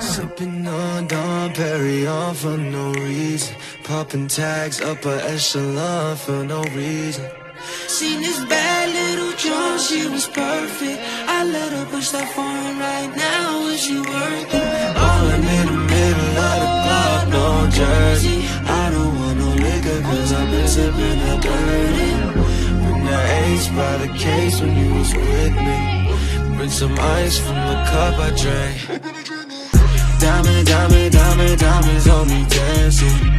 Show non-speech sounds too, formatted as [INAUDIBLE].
Sipping on Dom Perignon for no reason. Popping tags up a echelon for no reason. Seen this bad little John, she was perfect. I let her push that foreign right now, is she worth it? All in the middle of the club, no jersey. I don't want no liquor, cause I've been sipping that dirty. Bring that ace by the case when you was with me. Bring some ice from the cup I drank. [LAUGHS] Diamond, diamond, diamond, diamonds on me dancing.